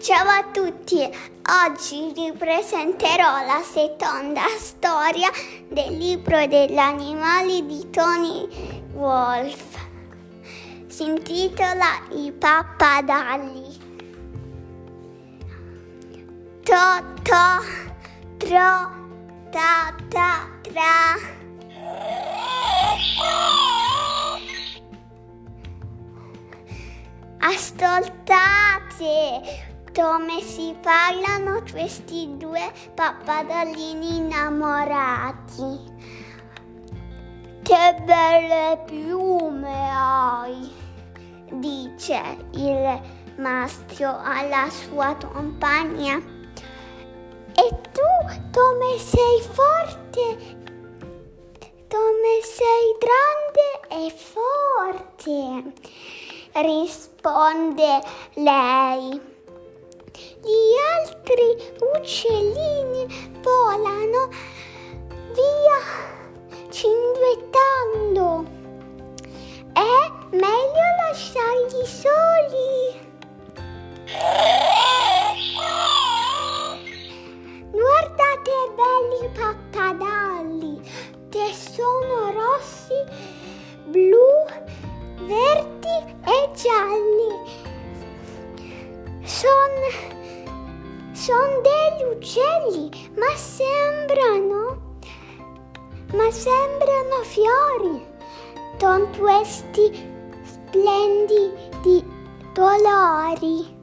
Ciao a tutti, oggi vi presenterò la seconda storia del libro degli animali di Tony Wolf. Si intitola I pappagalli. To, to, tro, ta, ta, tra. Ascoltate come si parlano questi due pappadallini innamorati. Che belle piume hai, dice il maschio alla sua compagna. E tu come sei forte, come sei grande e forte, risponde lei. Gli altri uccellini volano via cinguettando. È meglio lasciarli soli. Guardate belli pappagalli che sono rossi, blu, verdi e gialli. Sono sono degli uccelli, ma sembrano, ma sembrano fiori. Con questi splendidi colori.